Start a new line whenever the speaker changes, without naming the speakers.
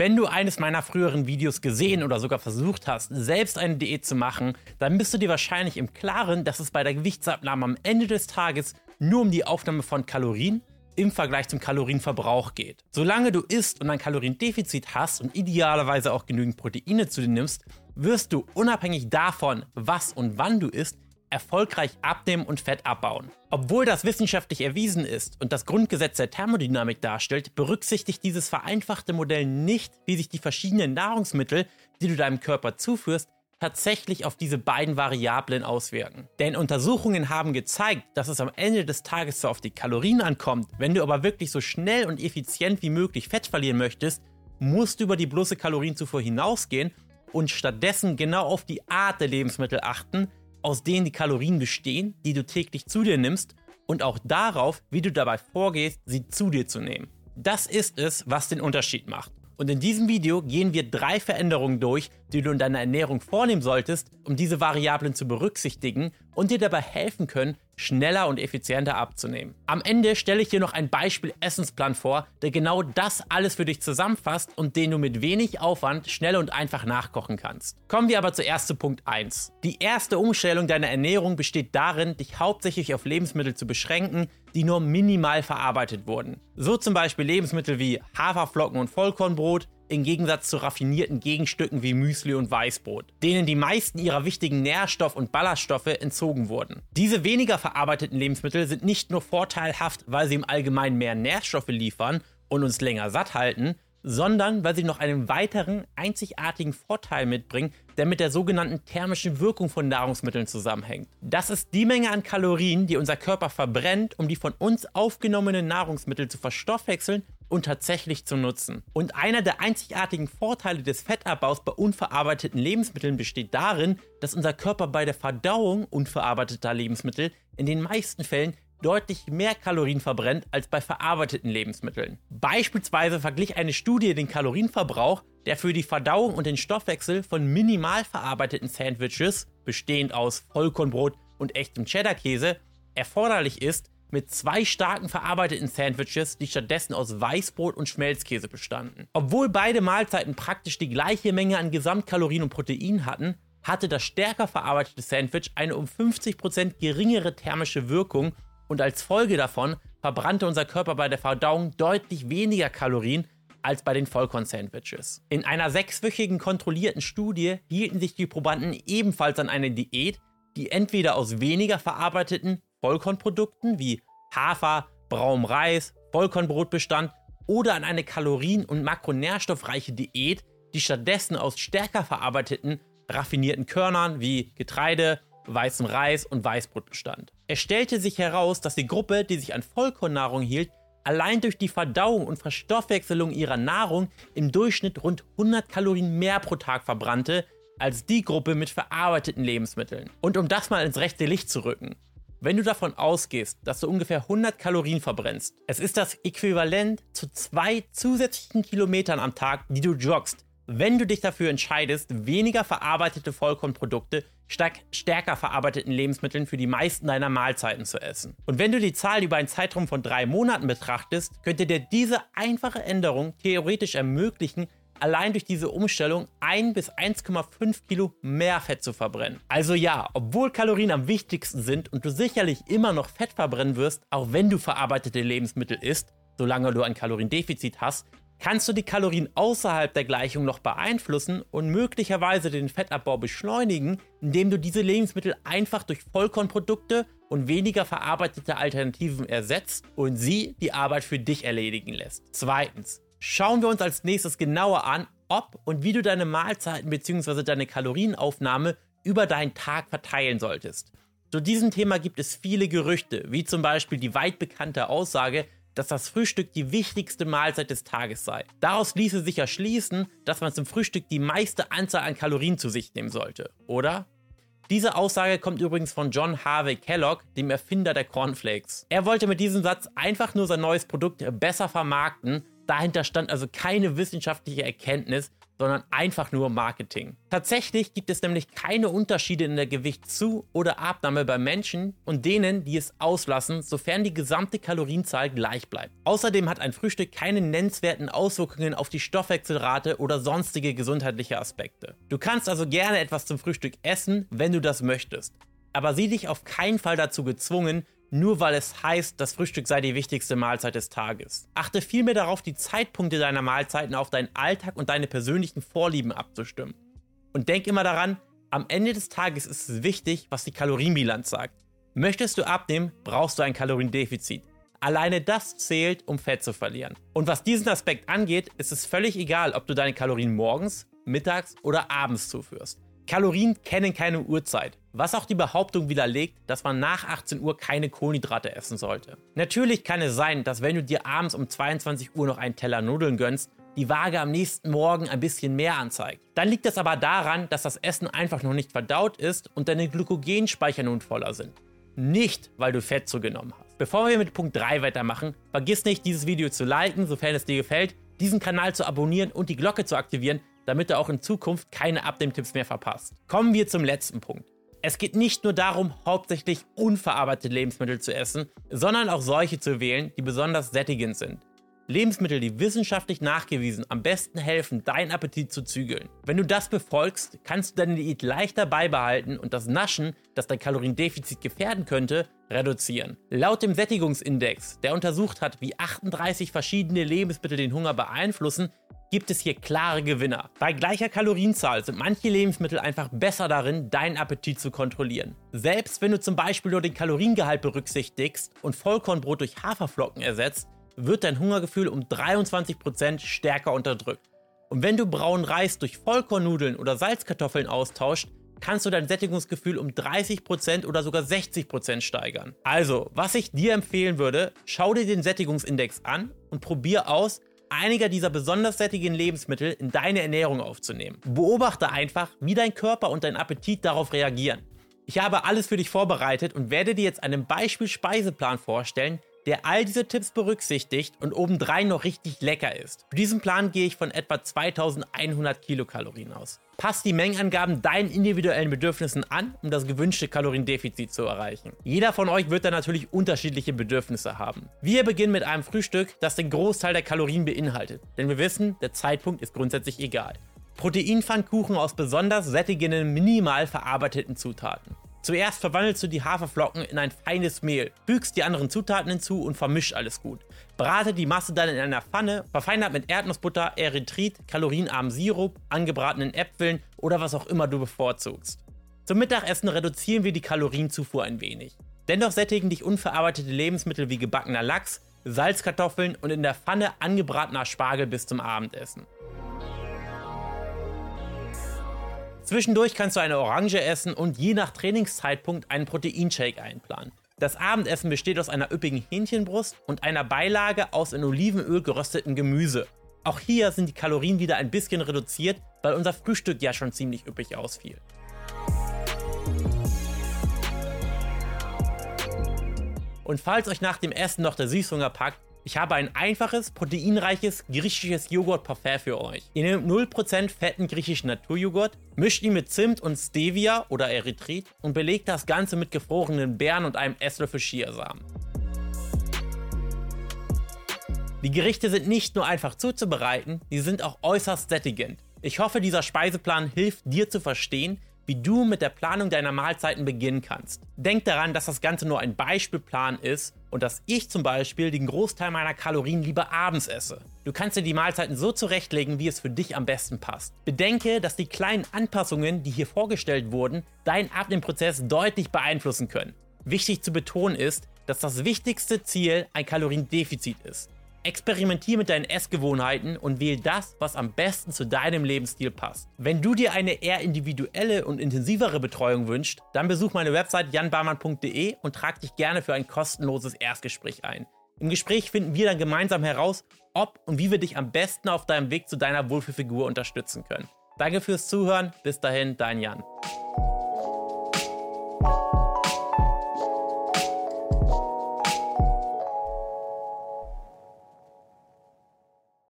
Wenn du eines meiner früheren Videos gesehen oder sogar versucht hast, selbst eine Diät zu machen, dann bist du dir wahrscheinlich im Klaren, dass es bei der Gewichtsabnahme am Ende des Tages nur um die Aufnahme von Kalorien im Vergleich zum Kalorienverbrauch geht. Solange du isst und ein Kaloriendefizit hast und idealerweise auch genügend Proteine zu dir nimmst, wirst du unabhängig davon, was und wann du isst, erfolgreich abnehmen und Fett abbauen. Obwohl das wissenschaftlich erwiesen ist und das Grundgesetz der Thermodynamik darstellt, berücksichtigt dieses vereinfachte Modell nicht, wie sich die verschiedenen Nahrungsmittel, die du deinem Körper zuführst, tatsächlich auf diese beiden Variablen auswirken. Denn Untersuchungen haben gezeigt, dass es am Ende des Tages zwar auf die Kalorien ankommt, wenn du aber wirklich so schnell und effizient wie möglich Fett verlieren möchtest, musst du über die bloße Kalorienzufuhr hinausgehen und stattdessen genau auf die Art der Lebensmittel achten, aus denen die Kalorien bestehen, die du täglich zu dir nimmst und auch darauf, wie du dabei vorgehst, sie zu dir zu nehmen. Das ist es, was den Unterschied macht. Und in diesem Video gehen wir drei Veränderungen durch, die du in deiner Ernährung vornehmen solltest, um diese Variablen zu berücksichtigen und dir dabei helfen können, schneller und effizienter abzunehmen. Am Ende stelle ich dir noch ein Beispiel Essensplan vor, der genau das alles für dich zusammenfasst und den du mit wenig Aufwand schnell und einfach nachkochen kannst. Kommen wir aber zuerst zu Punkt 1. Die erste Umstellung deiner Ernährung besteht darin, dich hauptsächlich auf Lebensmittel zu beschränken, die nur minimal verarbeitet wurden. So zum Beispiel Lebensmittel wie Haferflocken und Vollkornbrot, im Gegensatz zu raffinierten Gegenstücken wie Müsli und Weißbrot, denen die meisten ihrer wichtigen Nährstoff- und Ballaststoffe entzogen wurden. Diese weniger verarbeiteten Lebensmittel sind nicht nur vorteilhaft, weil sie im Allgemeinen mehr Nährstoffe liefern und uns länger satt halten, sondern weil sie noch einen weiteren einzigartigen Vorteil mitbringen, der mit der sogenannten thermischen Wirkung von Nahrungsmitteln zusammenhängt. Das ist die Menge an Kalorien, die unser Körper verbrennt, um die von uns aufgenommenen Nahrungsmittel zu verstoffwechseln und tatsächlich zu nutzen. Und einer der einzigartigen Vorteile des Fettabbaus bei unverarbeiteten Lebensmitteln besteht darin, dass unser Körper bei der Verdauung unverarbeiteter Lebensmittel in den meisten Fällen deutlich mehr Kalorien verbrennt als bei verarbeiteten Lebensmitteln. Beispielsweise verglich eine Studie den Kalorienverbrauch, der für die Verdauung und den Stoffwechsel von minimal verarbeiteten Sandwiches, bestehend aus Vollkornbrot und echtem Cheddar-Käse, erforderlich ist, mit zwei starken verarbeiteten Sandwiches, die stattdessen aus Weißbrot und Schmelzkäse bestanden. Obwohl beide Mahlzeiten praktisch die gleiche Menge an Gesamtkalorien und Protein hatten, hatte das stärker verarbeitete Sandwich eine um 50% geringere thermische Wirkung und als Folge davon verbrannte unser Körper bei der Verdauung deutlich weniger Kalorien als bei den Vollkorn-Sandwiches. In einer sechswöchigen kontrollierten Studie hielten sich die Probanden ebenfalls an eine Diät, die entweder aus weniger verarbeiteten Vollkornprodukten wie Hafer, braunem Reis, Vollkornbrot bestand oder an eine kalorien- und makronährstoffreiche Diät, die stattdessen aus stärker verarbeiteten, raffinierten Körnern wie Getreide, weißem Reis und Weißbrot bestand. Es stellte sich heraus, dass die Gruppe, die sich an Vollkornnahrung hielt, allein durch die Verdauung und Verstoffwechselung ihrer Nahrung im Durchschnitt rund 100 Kalorien mehr pro Tag verbrannte als die Gruppe mit verarbeiteten Lebensmitteln. Und um das mal ins rechte Licht zu rücken. Wenn du davon ausgehst, dass du ungefähr 100 Kalorien verbrennst, es ist das Äquivalent zu zwei zusätzlichen Kilometern am Tag, die du joggst, wenn du dich dafür entscheidest, weniger verarbeitete Vollkornprodukte statt stärker verarbeiteten Lebensmitteln für die meisten deiner Mahlzeiten zu essen. Und wenn du die Zahl über einen Zeitraum von drei Monaten betrachtest, könnte dir diese einfache Änderung theoretisch ermöglichen, allein durch diese Umstellung 1 bis 1,5 Kilo mehr Fett zu verbrennen. Also ja, obwohl Kalorien am wichtigsten sind und du sicherlich immer noch Fett verbrennen wirst, auch wenn du verarbeitete Lebensmittel isst, solange du ein Kaloriendefizit hast, kannst du die Kalorien außerhalb der Gleichung noch beeinflussen und möglicherweise den Fettabbau beschleunigen, indem du diese Lebensmittel einfach durch Vollkornprodukte und weniger verarbeitete Alternativen ersetzt und sie die Arbeit für dich erledigen lässt. Zweitens, schauen wir uns als nächstes genauer an, ob und wie du deine Mahlzeiten bzw. deine Kalorienaufnahme über deinen Tag verteilen solltest. Zu diesem Thema gibt es viele Gerüchte, wie zum Beispiel die weit bekannte Aussage, dass das Frühstück die wichtigste Mahlzeit des Tages sei. Daraus ließe sich erschließen, dass man zum Frühstück die meiste Anzahl an Kalorien zu sich nehmen sollte, oder? Diese Aussage kommt übrigens von John Harvey Kellogg, dem Erfinder der Cornflakes. Er wollte mit diesem Satz einfach nur sein neues Produkt besser vermarkten, Dahinter stand also keine wissenschaftliche Erkenntnis, sondern einfach nur Marketing. Tatsächlich gibt es nämlich keine Unterschiede in der Gewichtszu- oder Abnahme bei Menschen und denen, die es auslassen, sofern die gesamte Kalorienzahl gleich bleibt. Außerdem hat ein Frühstück keine nennenswerten Auswirkungen auf die Stoffwechselrate oder sonstige gesundheitliche Aspekte. Du kannst also gerne etwas zum Frühstück essen, wenn du das möchtest. Aber sieh dich auf keinen Fall dazu gezwungen, nur weil es heißt, das Frühstück sei die wichtigste Mahlzeit des Tages. Achte vielmehr darauf, die Zeitpunkte deiner Mahlzeiten auf deinen Alltag und deine persönlichen Vorlieben abzustimmen. Und denk immer daran, am Ende des Tages ist es wichtig, was die Kalorienbilanz sagt. Möchtest du abnehmen, brauchst du ein Kaloriendefizit. Alleine das zählt, um Fett zu verlieren. Und was diesen Aspekt angeht, ist es völlig egal, ob du deine Kalorien morgens, mittags oder abends zuführst. Kalorien kennen keine Uhrzeit, was auch die Behauptung widerlegt, dass man nach 18 Uhr keine Kohlenhydrate essen sollte. Natürlich kann es sein, dass wenn du dir abends um 22 Uhr noch einen Teller Nudeln gönnst, die Waage am nächsten Morgen ein bisschen mehr anzeigt. Dann liegt das aber daran, dass das Essen einfach noch nicht verdaut ist und deine Glykogenspeicher nun voller sind. Nicht, weil du Fett zugenommen hast. Bevor wir mit Punkt 3 weitermachen, vergiss nicht, dieses Video zu liken, sofern es dir gefällt, diesen Kanal zu abonnieren und die Glocke zu aktivieren, damit du auch in Zukunft keine Abnehmtipps mehr verpasst. Kommen wir zum letzten Punkt. Es geht nicht nur darum, hauptsächlich unverarbeitete Lebensmittel zu essen, sondern auch solche zu wählen, die besonders sättigend sind. Lebensmittel, die wissenschaftlich nachgewiesen am besten helfen, deinen Appetit zu zügeln. Wenn du das befolgst, kannst du deine Diät leichter beibehalten und das Naschen, das dein Kaloriendefizit gefährden könnte, reduzieren. Laut dem Sättigungsindex, der untersucht hat, wie 38 verschiedene Lebensmittel den Hunger beeinflussen, gibt es hier klare Gewinner. Bei gleicher Kalorienzahl sind manche Lebensmittel einfach besser darin, deinen Appetit zu kontrollieren. Selbst wenn du zum Beispiel nur den Kaloriengehalt berücksichtigst und Vollkornbrot durch Haferflocken ersetzt, wird dein Hungergefühl um 23% stärker unterdrückt. Und wenn du braunen Reis durch Vollkornnudeln oder Salzkartoffeln austauscht, kannst du dein Sättigungsgefühl um 30% oder sogar 60% steigern. Also, was ich dir empfehlen würde, schau dir den Sättigungsindex an und probier aus, einiger dieser besonders sättigen Lebensmittel in deine Ernährung aufzunehmen. Beobachte einfach, wie dein Körper und dein Appetit darauf reagieren. Ich habe alles für dich vorbereitet und werde dir jetzt einen Beispiel-Speiseplan vorstellen, der all diese Tipps berücksichtigt und obendrein noch richtig lecker ist. Für diesen Plan gehe ich von etwa 2100 Kilokalorien aus. Passt die Mengenangaben deinen individuellen Bedürfnissen an, um das gewünschte Kaloriendefizit zu erreichen. Jeder von euch wird da natürlich unterschiedliche Bedürfnisse haben. Wir beginnen mit einem Frühstück, das den Großteil der Kalorien beinhaltet, denn wir wissen, der Zeitpunkt ist grundsätzlich egal. Proteinpfannkuchen aus besonders sättigenden, minimal verarbeiteten Zutaten. Zuerst verwandelst du die Haferflocken in ein feines Mehl, fügst die anderen Zutaten hinzu und vermisch alles gut. Brate die Masse dann in einer Pfanne, verfeinert mit Erdnussbutter, Erythrit, kalorienarmen Sirup, angebratenen Äpfeln oder was auch immer du bevorzugst. Zum Mittagessen reduzieren wir die Kalorienzufuhr ein wenig. Dennoch sättigen dich unverarbeitete Lebensmittel wie gebackener Lachs, Salzkartoffeln und in der Pfanne angebratener Spargel bis zum Abendessen. Zwischendurch kannst du eine Orange essen und je nach Trainingszeitpunkt einen Proteinshake einplanen. Das Abendessen besteht aus einer üppigen Hähnchenbrust und einer Beilage aus in Olivenöl geröstetem Gemüse. Auch hier sind die Kalorien wieder ein bisschen reduziert, weil unser Frühstück ja schon ziemlich üppig ausfiel. Und falls euch nach dem Essen noch der Süßhunger packt, ich habe ein einfaches, proteinreiches griechisches Joghurt-Parfait für euch. Ihr nehmt 0% fetten griechischen Naturjoghurt, mischt ihn mit Zimt und Stevia oder Erythrit und belegt das Ganze mit gefrorenen Beeren und einem Esslöffel Chiasamen. Die Gerichte sind nicht nur einfach zuzubereiten, sie sind auch äußerst sättigend. Ich hoffe, dieser Speiseplan hilft dir zu verstehen, wie du mit der Planung deiner Mahlzeiten beginnen kannst. Denk daran, dass das Ganze nur ein Beispielplan ist und dass ich zum Beispiel den Großteil meiner Kalorien lieber abends esse. Du kannst dir die Mahlzeiten so zurechtlegen, wie es für dich am besten passt. Bedenke, dass die kleinen Anpassungen, die hier vorgestellt wurden, deinen Abnehmprozess deutlich beeinflussen können. Wichtig zu betonen ist, dass das wichtigste Ziel ein Kaloriendefizit ist. Experimentier mit deinen Essgewohnheiten und wähle das, was am besten zu deinem Lebensstil passt. Wenn du dir eine eher individuelle und intensivere Betreuung wünschst, dann besuch meine Website janbarmann.de und trag dich gerne für ein kostenloses Erstgespräch ein. Im Gespräch finden wir dann gemeinsam heraus, ob und wie wir dich am besten auf deinem Weg zu deiner Wohlfühlfigur unterstützen können. Danke fürs Zuhören, bis dahin, dein Jan.